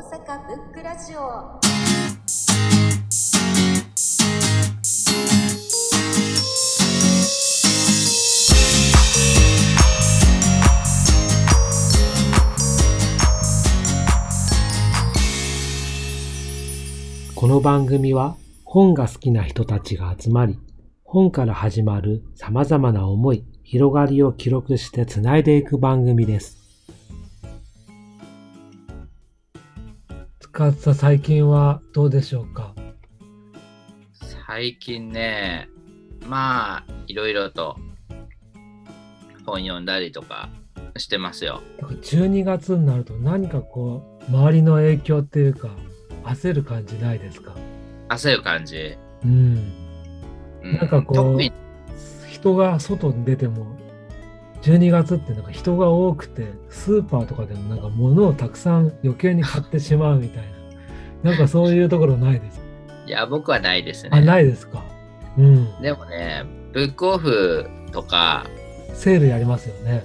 阪ブックラジオこの番組は本が好きな人たちが集まり、本から始まる様々な思い、広がりを記録してつないでいく番組です。塚田さん、最近はどうでしょうか？最近ね、まあ、いろいろと本読んだりとかしてますよ。なんか12月になると何かこう、周りの影響っていうか、焦る感じないですか？焦る感じ。うん。うなんかこう人が外に出ても、12月ってなんか人が多くて、スーパーとかでもなんか物をたくさん余計に買ってしまうみたいな。なんかそういうところないですか？いや、僕はないですね。あ、ないですか？うん。でもね、ブックオフとか、セールやりますよね。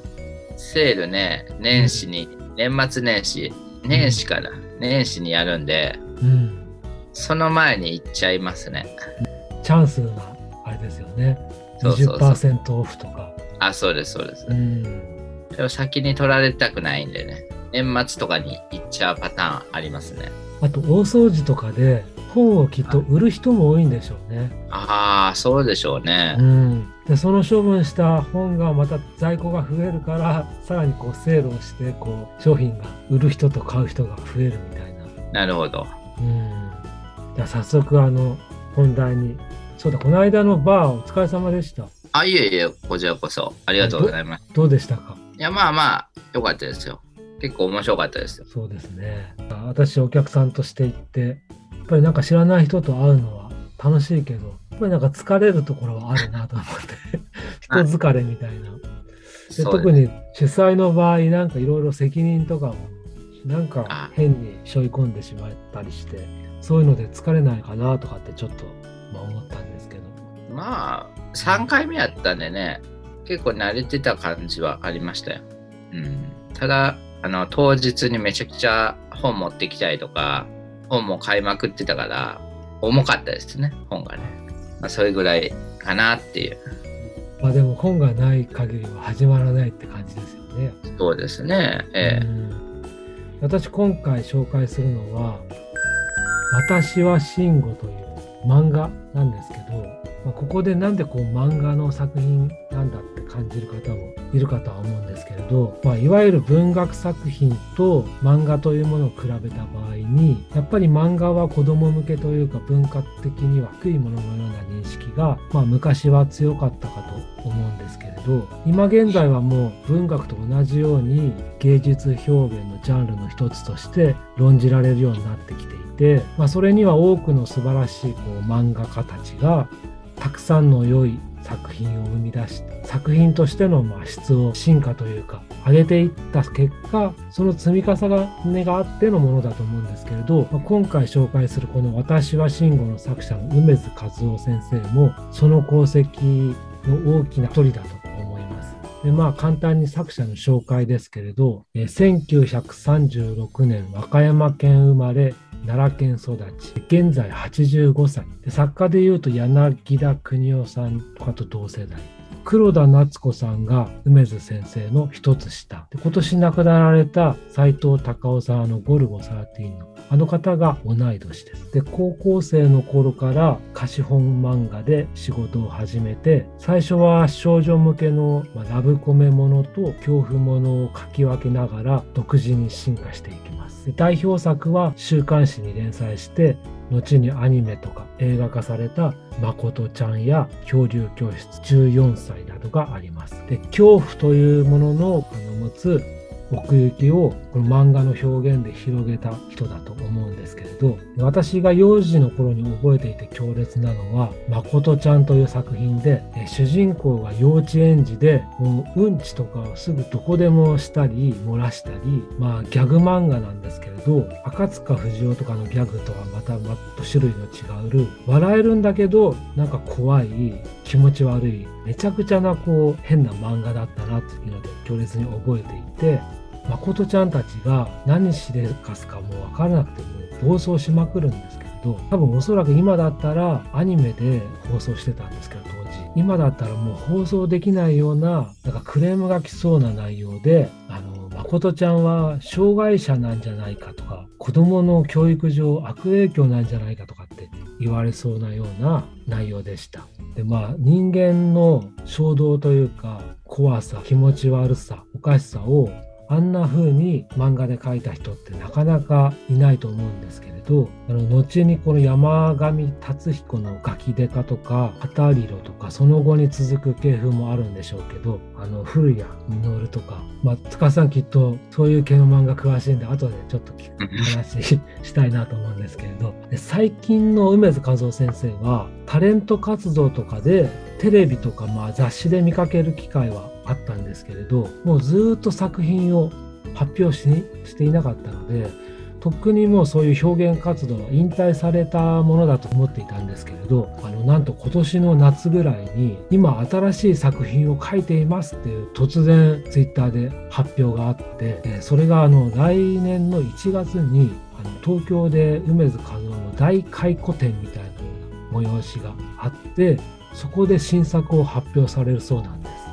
セールね、年始に、年末年始、年始から、年始にやるんで、うん。その前に行っちゃいますね。チャンスな、あれですよね。そうそうそう20%オフとか。あ、そうです、そうです。うん。でも先に取られたくないんでね、年末とかに行っちゃうパターンありますね。あと、大掃除とかで本をきっと売る人も多いんでしょうね。ああ、そうでしょうねう。ん。で、その処分した本がまた在庫が増えるから、さらにこうセールをして、こう商品が売る人と買う人が増えるみたいな。なるほど。うん。じゃあ早速あの本題に。そうだ、この間のバーお疲れ様でした。あ、いえいえ、こちらこそ。ありがとうございます。どうでしたか？いや、まあまあ、よかったですよ。結構面白かったですよ。そうですね。私お客さんとして行って、やっぱりなんか知らない人と会うのは楽しいけど、やっぱりなんか疲れるところはあるなと思って、人疲れみたいな。で特に主催の場合、なんかいろいろ責任とかも、なんかあ変に背負い込んでしまったりして、そういうので疲れないかなとかってちょっと、まあ、思ったんですけど。まあ、3回目やったんでね、結構慣れてた感じはありましたよ。うん。ただ、あの、当日にめちゃくちゃ本持ってきたりとか、本も買いまくってたから、重かったですね、本がね。まあ、それぐらいかなっていう。まあでも本がない限りは始まらないって感じですよね。そうですね。ええうん私今回紹介するのは「私は慎吾」という漫画なんですけど、まあ、ここでなんでこう漫画の作品なんだって感じる方もいるかとは思うんですけれど、まあ、いわゆる文学作品と漫画というものを比べた場合にやっぱり漫画は子供向けというか文化的には低いもののような認識が、まあ、昔は強かったかと思うんですけれど今現在はもう文学と同じように芸術表現のジャンルの一つとして論じられるようになってきていて、まあ、それには多くの素晴らしいこう漫画家たちがたくさんの良い作品を生み出し作品としてのま質を進化というか上げていった結果その積み重ねがあってのものだと思うんですけれど、ま今回紹介するこの「私は慎吾」の作者の梅津和夫先生もその功績の大きな一人だと。でまあ簡単に作者の紹介ですけれど、え1936年和歌山県生まれ奈良県育ち現在85歳。で作家でいうと柳田邦夫さんとかと同世代。黒田夏子さんが梅津先生の一つ下で今年亡くなられた斎藤隆夫さんの「ゴルゴ13」のあの方が同い年です。で、高校生の頃から貸本漫画で仕事を始めて、最初は少女向けの、まラブコメものと恐怖ものを書き分けながら独自に進化していきます。で代表作は週刊誌に連載して、後にアニメとか映画化された「まことちゃん」や「恐竜教室14歳」などがあります。で恐怖というもののの持つ奥行きをこの漫画の表現で広げた人だと思うんですけれど私が幼児の頃に覚えていて強烈なのは「まことちゃん」という作品で主人公が幼稚園児でもううんちとかをすぐどこでもしたり漏らしたりまあギャグ漫画なんですけれど赤塚不二夫とかのギャグとはまたまっと種類の違う笑えるんだけどなんか怖い気持ち悪いめちゃくちゃなこう変な漫画だったなっていうので強烈に覚えていて誠ちゃんたちが何しでかすかもう分からなくても暴走しまくるんですけれど多分おそらく今だったらアニメで放送してたんですけど当時今だったらもう放送できないようななんかクレームが来そうな内容であの誠ちゃんは障害者なんじゃないかとか子供の教育上悪影響なんじゃないかとかって言われそうなような内容でした。でまあ人間の衝動というか怖さ気持ち悪さおかしさをあんな風に漫画で描いた人ってなかなかいないと思うんですけれどあの後にこの山上達彦のガキデカとか「旗リロ」とかその後に続く系譜もあるんでしょうけどあの古谷実とか、まあ、塚さんきっとそういう系の漫画詳しいんで後でちょっと話したいなと思うんですけれど最近の梅津和夫先生はタレント活動とかでテレビとかまあ雑誌で見かける機会はあったんですけれどもうずっと作品を発表ししていなかったのでとっくにもうそういう表現活動は引退されたものだと思っていたんですけれどあのなんと今年の夏ぐらいに今新しい作品を書いていますっていう突然ツイッターで発表があってそれがあの来年の1月にあの東京で梅津和夫の大回顧展みたいな催しがあってそこで新作を発表されるそうなんです。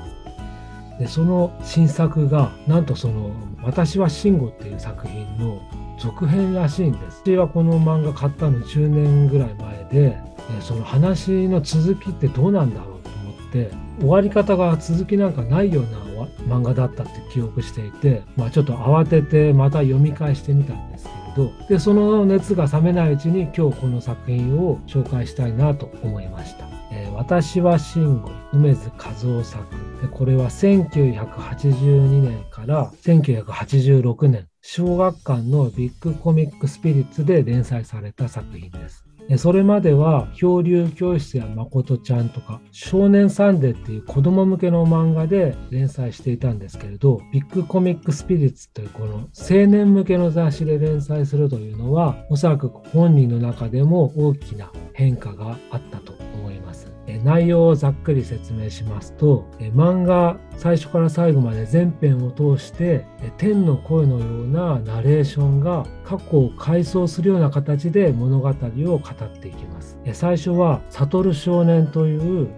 でその新作がなんとその「私は慎吾」っていう作品の続編らしいんです。私はこの漫画買ったの10年ぐらい前でその話の続きってどうなんだろうと思って終わり方が続きなんかないような漫画だったって記憶していて、まあ、ちょっと慌ててまた読み返してみたんですけれどでその熱が冷めないうちに今日この作品を紹介したいなと思いました。私は慎吾梅津和夫作でこれは1982年から1986年小学館のビッグコミックスピリッツで連載された作品です。それまでは漂流教室やまことちゃんとか少年サンデーっていう子供向けの漫画で連載していたんですけれどビッグコミックスピリッツというこの青年向けの雑誌で連載するというのはおそらく本人の中でも大きな変化があったと思います。内容をざっくり説明しますと漫画最初から最後まで全編を通して天の声のようなナレーションが過去を回想するような形で物語を語っていきます。最初は悟少年という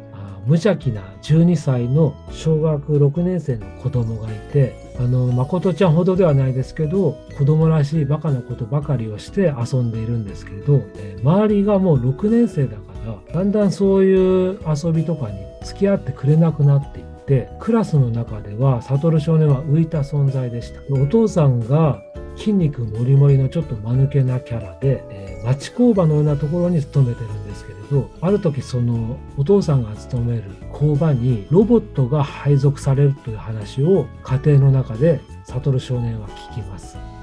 無邪気な12歳の小学6年生の子供がいてあの誠ちゃんほどではないですけど子供らしいバカなことばかりをして遊んでいるんですけれど周りがもう6年生だからだんだんそういう遊びとかに付き合ってくれなくなっていってクラスの中では悟少年は浮いた存在でした。お父さんが筋肉もりもりのちょっと間抜けなキャラで、えー、町工場のようなところに勤めてるんですけれどある時そのお父さんが勤める工場にロボットが配属されるという話を家庭の中で悟少年は聞きます。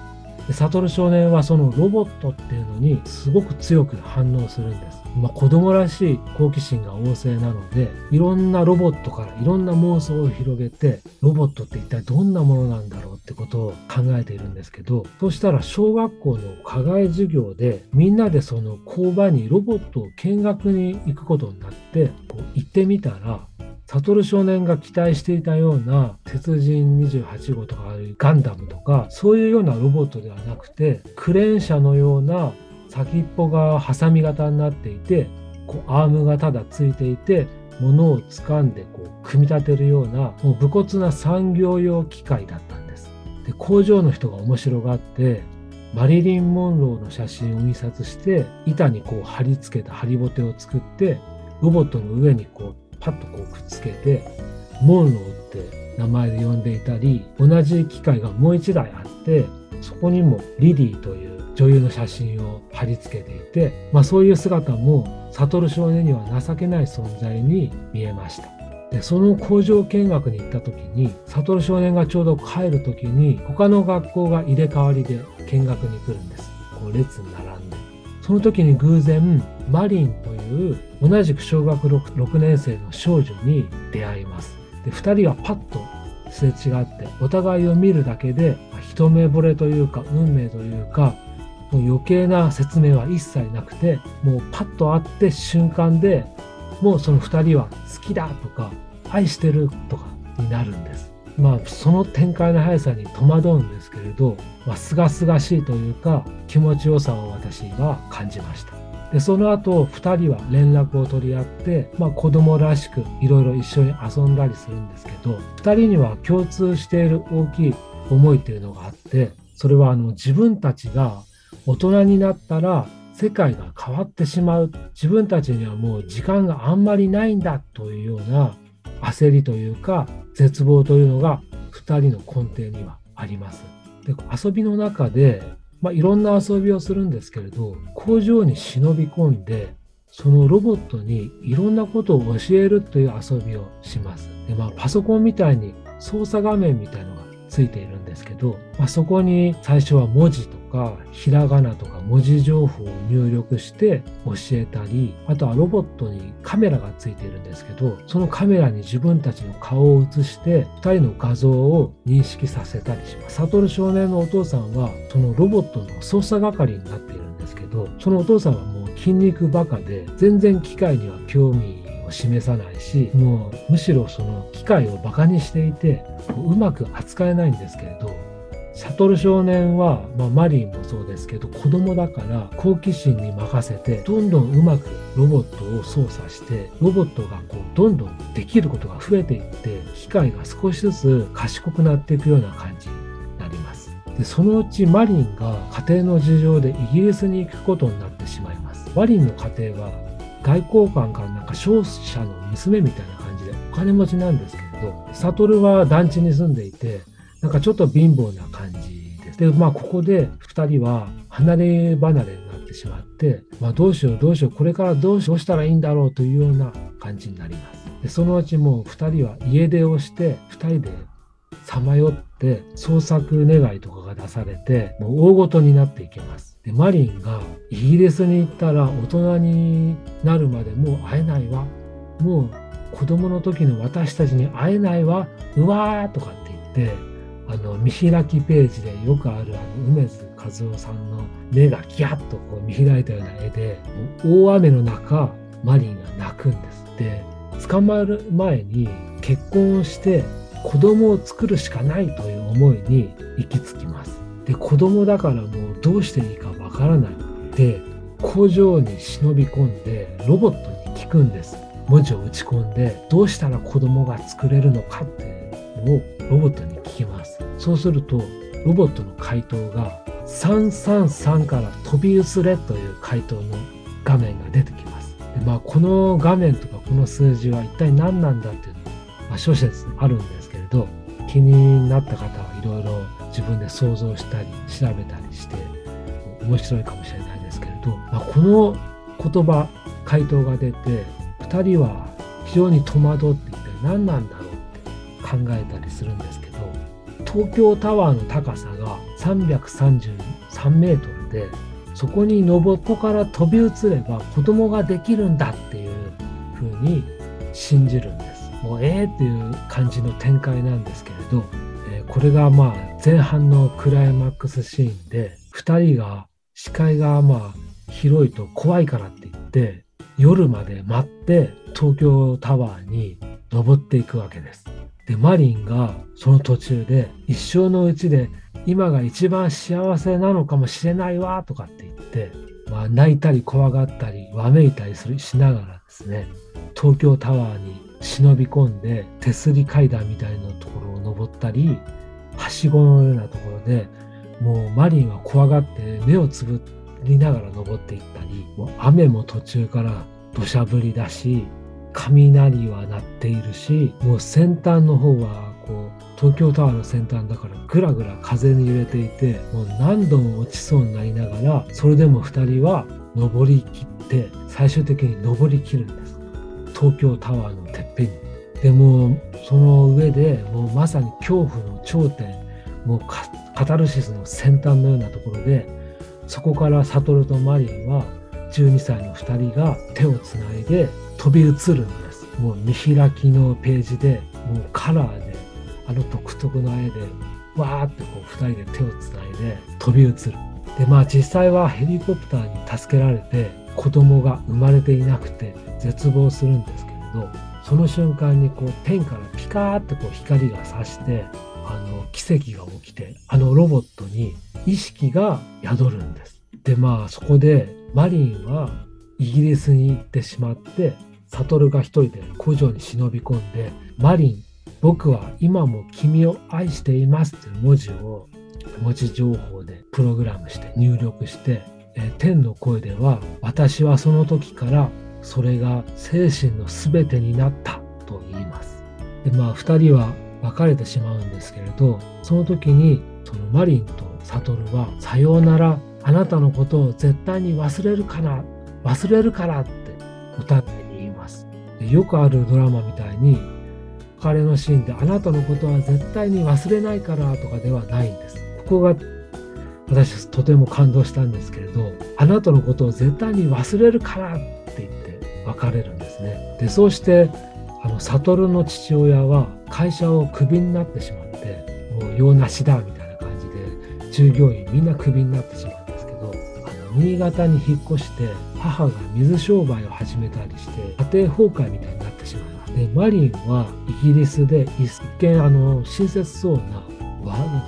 で悟少年はそのロボットっていうのにすごく強く反応するんです。まあ、子供らしい好奇心が旺盛なのでいろんなロボットからいろんな妄想を広げてロボットって一体どんなものなんだろうってことを考えているんですけどそしたら小学校の課外授業でみんなでその工場にロボットを見学に行くことになってこう行ってみたら悟少年が期待していたような鉄人28号とかガンダムとかそういうようなロボットではなくてクレーン車のような先っぽがハサミ型になっていてこうアームがただついていて物を掴んでこう組み立てるようなもう武骨な産業用機械だったんです。で工場の人が面白がってマリリン・モンローの写真を印刷して板にこう貼り付けたハリボテを作ってロボットの上にこうパッとこうくっつけてモンローって名前で呼んでいたり同じ機械がもう一台あってそこにもリディという女優の写真を貼り付けていて、まあ、そういう姿も悟少年には情けない存在に見えました。でその工場見学に行った時に悟少年がちょうど帰る時に他の学校が入れ替わりで見学に来るんですこう列に並んでその時に偶然マリンというう同じく小学 6, 6年生の少女に出会います。で2人はパッとすれ違ってお互いを見るだけで一目惚れというか運命というかもう余計な説明は一切なくてもうパッと会って瞬間でもうその2人は好きだとか愛してるとかになるんです。まあ、その展開の速さに戸惑うんですけれど、まあ、清々しいというか気持ちよさを私は感じました。でその後2人は連絡を取り合って、まあ、子供らしくいろいろ一緒に遊んだりするんですけど2人には共通している大きい思いというのがあってそれはあの自分たちが大人になったら世界が変わってしまう自分たちにはもう時間があんまりないんだというような焦りというか絶望というのが2人の根底にはあります。で遊びの中で、まあ、いろんな遊びをするんですけれど工場に忍び込んでそのロボットにいろんなことを教えるという遊びをします。でまあ、パソコンみたいに操作画面みたいのがついているんですけど、まあ、そこに最初は文字とかひらがなとか文字情報を入力して教えたりあとはロボットにカメラがついているんですけどそのカメラに自分たちの顔を映して2人の画像を認識させたりします。悟少年のお父さんはそのロボットの操作係になっているんですけどそのお父さんはもう筋肉バカで全然機械には興味示さないしもうむしろその機械をバカにしていてうまく扱えないんですけれど悟少年は、まあ、マリーもそうですけど子供だから好奇心に任せてどんどんうまくロボットを操作してロボットがこうどんどんできることが増えていって機械が少しずつ賢くなっていくような感じになります。でそのうちマリンが家庭の事情でイギリスに行くことになってしまいます。マリンの家庭は外交官かなんか商社の娘みたいな感じでお金持ちなんですけれど、悟は団地に住んでいて、なんかちょっと貧乏な感じです。で、まあここで2人は離れ離れになってしまって、まあどうしようどうしよう、これからどうしたらいいんだろうというような感じになります。で、そのうちもう2人は家出をして、2人でさまよって捜索願いとかが出されて、もう大ごとになっていきます。でマリンがイギリスに行ったら大人になるまでもう会えないわもう子供の時の私たちに会えないわうわーとかって言ってあの見開きページでよくあるあの梅津和夫さんの目がギャッとこう見開いたような絵で大雨の中マリンが泣くんです。で捕まる前に結婚をして子供を作るしかないという思いに行き着きます。で子供だからもうどうしていいかわからないで工場に忍び込んでロボットに聞くんです文字を打ち込んでどうしたら子供が作れるのかってをロボットに聞きます。そうするとロボットの回答が333から飛び移れという回答の画面が出てきます。で、まあ、この画面とかこの数字は一体何なんだっていうのは、まあ、諸説あるんですけれど気になった方はいろいろ自分で想像したり調べたりして面白いかもしれないですけれど、まあ、この言葉回答が出て2人は非常に戸惑っていて何なんだ考えたりするんですけど東京タワーの高さが333メートルでそこに登っこから飛び移れば子供ができるんだっていうふうに信じるんです。もうええっていう感じの展開なんですけれどえこれがまあ前半のクライマックスシーンで2人が視界がまあ広いと怖いからって言って夜まで待って東京タワーに登っていくわけです。でマリンがその途中で一生のうちで今が一番幸せなのかもしれないわとかって言って、まあ、泣いたり怖がったりわめいたりするしながらですね東京タワーに忍び込んで手すり階段みたいなところを登ったりはしごのようなところでもうマリンは怖がって目をつぶりながら登っていったりもう雨も途中から土砂降りだし雷は鳴っているしもう先端の方はこう東京タワーの先端だからぐらぐら風に揺れていてもう何度も落ちそうになりながらそれでも2人は登りきって最終的に登りきるんです。東京タワーのてっぺんに。でもその上でもうまさに恐怖の頂点もうカタルシスの先端のようなところでそこから悟とマリンは12歳の2人が手をつないで飛び移るんですもう見開きのページでもうカラーであの独特の絵でわーってこう2人で手をつないで飛び移るでまあ実際はヘリコプターに助けられて子供が生まれていなくて絶望するんですけれどその瞬間にこう天からピカーってこう光が差してあの奇跡が起きてあのロボットに意識が宿るんです。でまあそこでマリンはイギリスに行ってしまってサトルが一人で工場に忍び込んでマリン僕は今も君を愛していますっていう文字を文字情報でプログラムして入力して、え天の声では私はその時からそれが精神の全てになったと言います。でまあ2人は別れてしまうんですけれどその時にそのマリンとサトルは「さようならあなたのことを絶対に忘れるから忘れるから」ってお互いに言います。でよくあるドラマみたいに彼のシーンで「あなたのことは絶対に忘れないから」とかではないんです。ここが私とても感動したんですけれどあなたのことを絶対に忘れるからって言って別れるんですねでそうしてあの悟の父親は会社をクビになってしまってもう用なしだみたいな感じで従業員みんなクビになってしまうんですけどあの新潟に引っ越して母が水商売を始めたりして家庭崩壊みたいになってしまいますでマリンはイギリスで一見あの親切そうな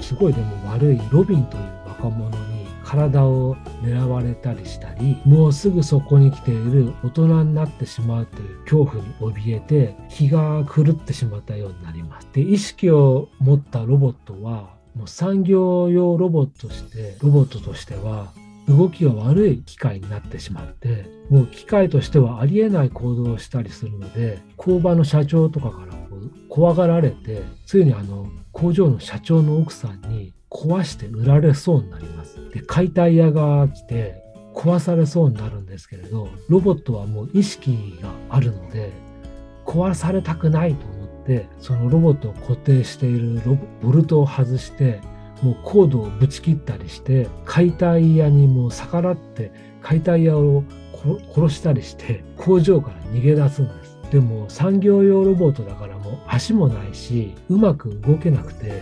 すごいでも悪いロビンという若者に体を狙われたりしたりもうすぐそこに来ている大人になってしまうという恐怖に怯えて気が狂ってしまったようになります。で意識を持ったロボットはもう産業用ロボットとしてロボットとしては動きが悪い機械になってしまってもう機械としてはありえない行動をしたりするので工場の社長とかから怖がられてついにあの工場の社長の奥さんに壊して売られそうになります。で解体屋が来て壊されそうになるんですけれどロボットはもう意識があるので壊されたくないと思ってそのロボットを固定しているボルトを外してもうコードをぶち切ったりして解体屋にもう逆らって解体屋を殺したりして工場から逃げ出すんです。でも産業用ロボットだからもう足もないしうまく動けなくて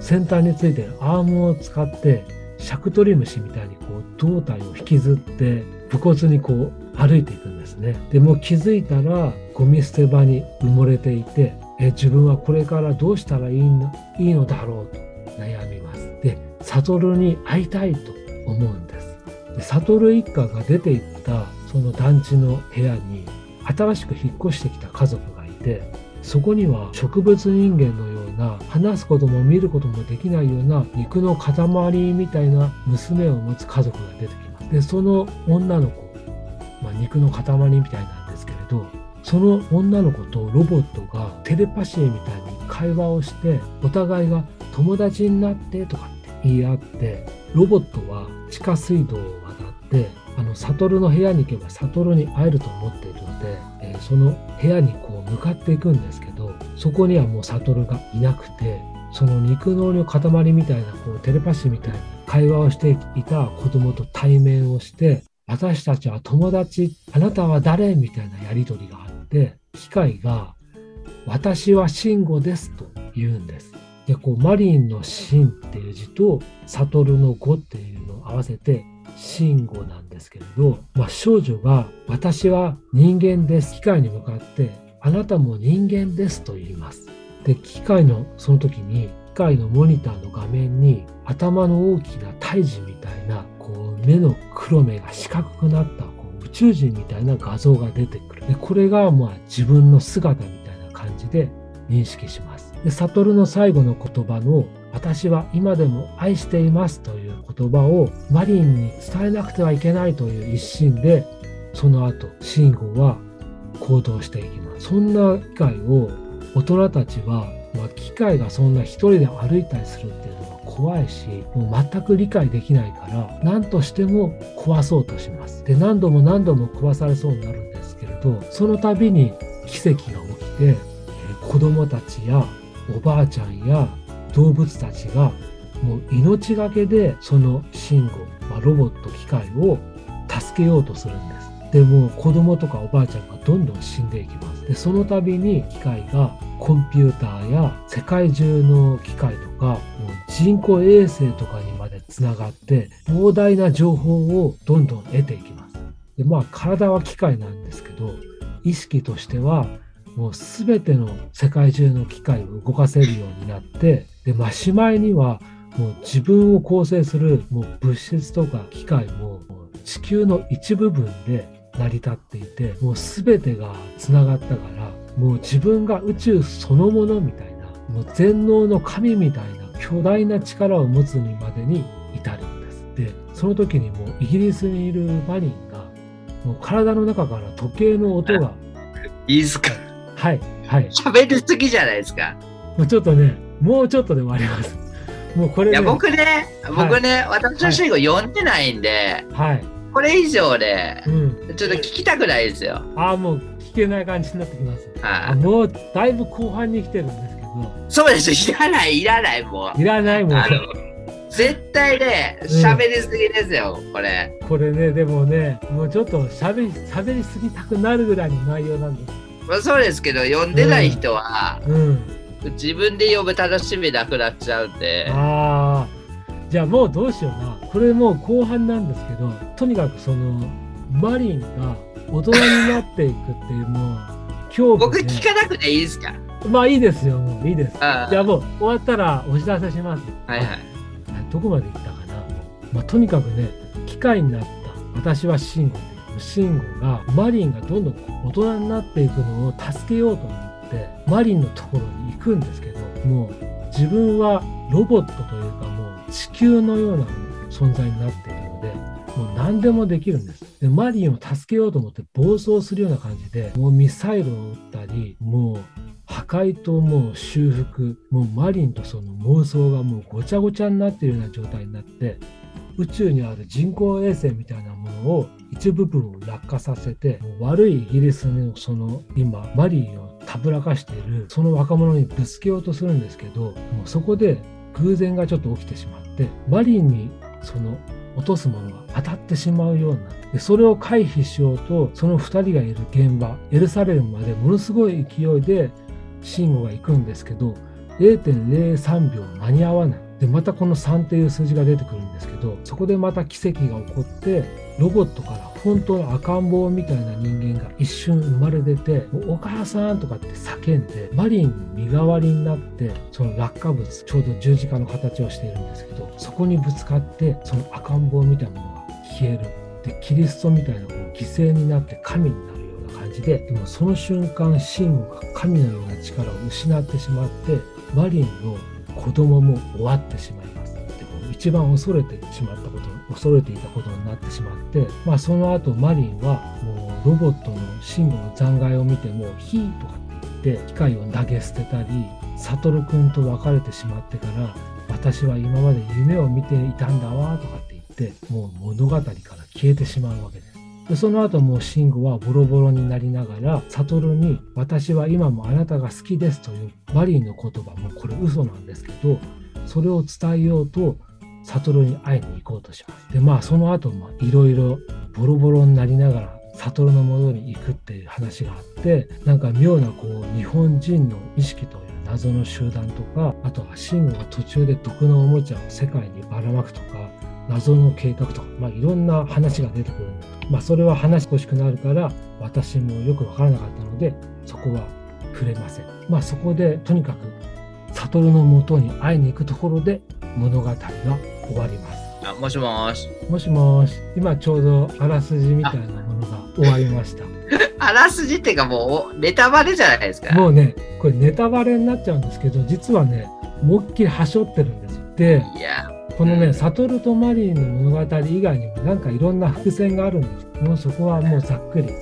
先端についてるアームを使ってシャクトリムシみたいにこう胴体を引きずって武骨にこう歩いていくんですね。でも気づいたらゴミ捨て場に埋もれていてえ自分はこれからどうしたらいいのいいのだろうと悩みます。悟に会いたいと思うんです。で悟一家が出て行ったその団地の部屋に新しく引っ越してきた家族がいてそこには植物人間のような話すことも見ることもできないような肉の塊みたいな娘を持つ家族が出てきます。でその女の子、まあ、肉の塊みたいなんですけれどその女の子とロボットがテレパシーみたいに会話をしてお互いが友達になってとかって言い合ってロボットは地下水道を渡ってあの悟の部屋に行けば悟に会えると思っているので、えー、その部屋にこう向かっていくんですけどそこにはもう悟がいなくてその肉のの塊みたいなこうテレパシーみたいに会話をしていた子供と対面をして私たちは友達あなたは誰みたいなやり取りがあって機械が私は慎吾ですと言うんです。でこうマリンの「真」っていう字と悟の「語」っていうのを合わせて慎吾なんですけれど、まあ、少女が「私は人間です」機械に向かって「あなたも人間です」と言います。で機械のその時に機械のモニターの画面に頭の大きな胎児みたいなこう目の黒目が四角くなったこう宇宙人みたいな画像が出てくる。でこれがまあ自分の姿みたいな感じで認識します。で悟の最後の言葉の私は今でも愛していますという言葉をマリンに伝えなくてはいけないという一心でその後慎吾は行動していきます。そんな機会を大人たちは、まあ、機械がそんな一人で歩いたりするっていうのは怖いしもう全く理解できないから何としても壊そうとします。で何度も何度も壊されそうになるんですけれどその度に奇跡が起きて、子供たちやおばあちゃんや動物たちがもう命がけでその慎吾、まあ、ロボット機械を助けようとするんです。でも子供とかおばあちゃんがどんどん死んでいきます。でその度に機械がコンピューターや世界中の機械とかもう人工衛星とかにまでつながって膨大な情報をどんどん得ていきます。でまあ体は機械なんですけど意識としてはもう全ての世界中の機械を動かせるようになってで、まあ、しまいにはもう自分を構成するもう物質とか機械も地球の一部分で成り立っていてもう全てがつながったからもう自分が宇宙そのものみたいなもう全能の神みたいな巨大な力を持つにまでに至るんです。でその時にもうイギリスにいるマリンがもう体の中から時計の音が いいですかはいはい喋りすぎじゃないですか。もうちょっとねもうちょっとで終わります。もうこれ、ね、いや、僕ね、僕ね、私の主語読んでないんで、はい、これ以上でう、ん、ちょっと聞きたくないですよ。ああもう聞けない感じになってきます。はいあもうだいぶ後半に来てるんですけどそうです、いらない、いらない、もう。いらないもんあの絶対ね、喋りすぎですよ、これ。これねでもねもうちょっとしゃべりしゃべりすぎたくなるぐらいの内容なんです。まあ、そうですけど、読んでない人は、うん、自分で読む楽しみなくなっちゃうんで、ああじゃあもうどうしような。これもう後半なんですけどとにかくそのマリンが大人になっていくっていうもう恐怖で。僕聞かなくていいですか？まあいいですよもういいです。あじゃあもう終わったらお知らせします。はいはい。どこまで行ったかな、まあ、とにかくね機械になった。私はシンゴでシンゴがマリンがどんどん大人になっていくのを助けようと思ってマリンのところに行くんですけどもう自分はロボットというかもう地球のような存在になっているのでもう何でもできるんですでマリンを助けようと思って暴走するような感じでもうミサイルを撃ったりもう破壊ともう修復もうマリンとその妄想がもうごちゃごちゃになっているような状態になって宇宙にある人工衛星みたいなものを一部分を落下させて悪いイギリスのその今マリンをたぶらかしているその若者にぶつけようとするんですけどもうそこで偶然がちょっと起きてしまってマリンにその落とすものが当たってしまうようなでそれを回避しようとその2人がいる現場エルサレムまでものすごい勢いで慎吾が行くんですけど0.03秒間に合わない。でまたこの3っていう数字が出てくるんですけどそこでまた奇跡が起こってロボットから本当の赤ん坊みたいな人間が一瞬生まれ出て「お母さん」とかって叫んでマリンの身代わりになってその落下物ちょうど十字架の形をしているんですけどそこにぶつかってその赤ん坊みたいなものが消える。でキリストみたいなこう犠牲になって神になるような感じででもその瞬間シンが神のような力を失ってしまってマリンの子供も終わってしまいますでも一番恐れてしまったこと恐れていたことになってしまって、まあ、その後マリンはもうロボットのシンゴの残骸を見ても「ヒー」とかって言って機械を投げ捨てたりサトルくんと別れてしまってから私は今まで夢を見ていたんだわとかって言ってもう物語から消えてしまうわけです。でその後もう慎吾はボロボロになりながら悟に「私は今もあなたが好きです」というマリーの言葉もこれ嘘なんですけどそれを伝えようと悟に会いに行こうとします。でまあその後もいろいろボロボロになりながら悟のもとに行くっていう話があってなんか妙なこう日本人の意識という謎の集団とかあとは慎吾が途中で毒のおもちゃを世界にばらまくとか謎の計画とか、まあ、いろんな話が出てくるんだけど、まあ、それは話してほしくなるから私もよくわからなかったのでそこは触れません。まあそこでとにかく悟のもとに会いに行くところで物語が終わります。あもしもし。もしもし、今ちょうどあらすじみたいなものが終わりました。あらすじっていうかもうネタバレじゃないですか。もうね、これネタバレになっちゃうんですけど、実はね、思いっきりはしょってるんですよ。で、いや、このね、悟とマリーの物語以外にもなんかいろんな伏線があるんです。もうそこはもうざっくりちょ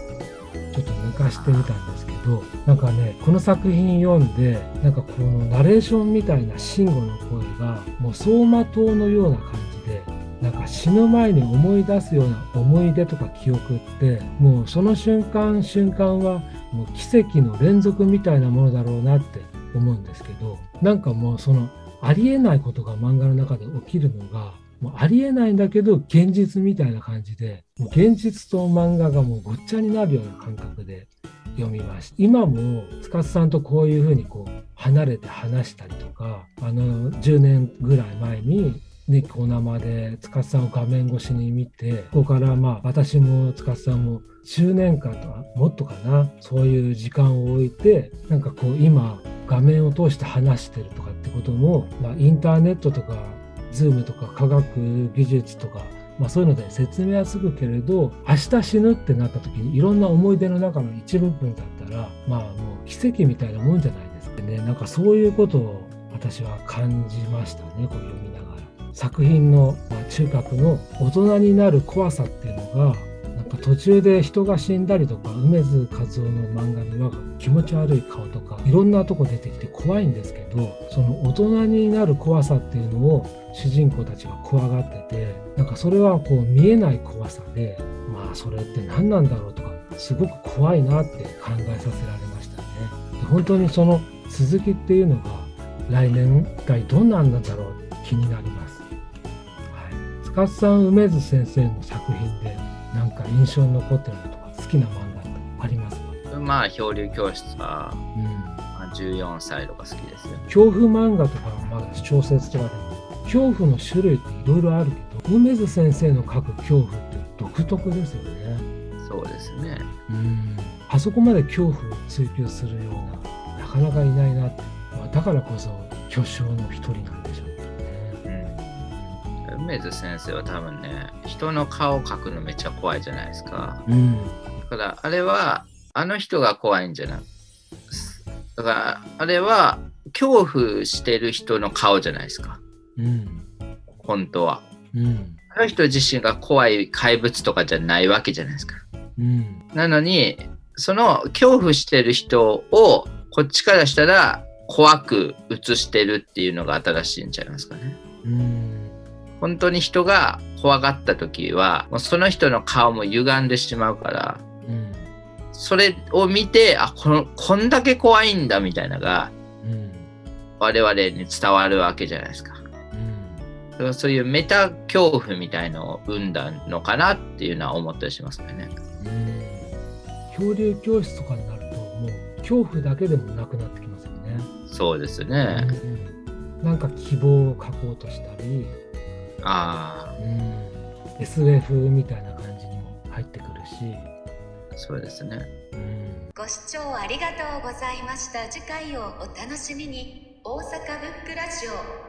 っと抜かしてみたんですけど、なんかね、この作品読んで、なんかこのナレーションみたいな慎吾の声が、もう走馬灯のような感じで、なんか死ぬ前に思い出すような思い出とか記憶って、もうその瞬間瞬間はもう奇跡の連続みたいなものだろうなって思うんですけど、なんかもうそのありえないことが漫画の中で起きるのが、もうありえないんだけど現実みたいな感じで、もう現実と漫画がもうごっちゃになるような感覚で読みました。今も塚さんとこういうふうにこう離れて話したりとか、あの10年ぐらい前にニコ生で塚さんを画面越しに見てここからまあ私も塚さんも10年間とかもっとかなそういう時間を置いてなんかこう今画面を通して話してるとかってことも、まあ、インターネットとか Zoom とか科学技術とかまあ、そういうので説明はつくけれど明日死ぬってなった時にいろんな思い出の中の一部分だったらまあもう奇跡みたいなもんじゃないですかね。なんかそういうことを私は感じましたねこう読みながら。作品の、中核の大人になる怖さっていうのがなんか途中で人が死んだりとか梅津和夫の漫画には気持ち悪い顔とかいろんなとこ出てきて怖いんですけどその大人になる怖さっていうのを主人公たちが怖がっててなんかそれはこう見えない怖さでまあそれって何なんだろうとかすごく怖いなって考えさせられましたね。で本当にその続きっていうのが来年一体どんなんだろう気になります。はい、塚さん梅津先生の作品でなんか印象に残ってるのとか好きな漫画ってありますか？まあ漂流教室は、うん。まあ、14歳とか好きですよ、恐怖漫画とかまだ小説とかでも恐怖の種類っていろいろあるけど梅津先生の書く恐怖って独特ですよね。そうですね。うん。あそこまで恐怖を追求するようななかなかいないなって、まあ、だからこそ巨匠の一人なん、梅津先生は多分ね人の顔を描くのめっちゃ怖いじゃないですか、うん、だからあれはあの人が怖いんじゃなくだからあれは恐怖してる人の顔じゃないですか。うん、本当は。うん、あの人自身が怖い怪物とかじゃないわけじゃないですか。うん、なのに、その恐怖してる人をこっちからしたら怖く映してるっていうのが新しいんちゃいますかね。うん、本当に人が怖がった時はもうその人の顔も歪んでしまうから、うん、それを見てあこのこんだけ怖いんだみたいなのが、うん、我々に伝わるわけじゃないですか。そういうメタ恐怖みたいのを生んだのかなっていうのは思ったりしますね。恐竜教室とかになるともう恐怖だけでもなくなってきますよね。そうですね。うん、なんか希望を書こうとしたり、あうん、SF みたいな感じにも入ってくるし。そうですね。うん、ご視聴ありがとうございました。次回をお楽しみに。大阪ブックラジオ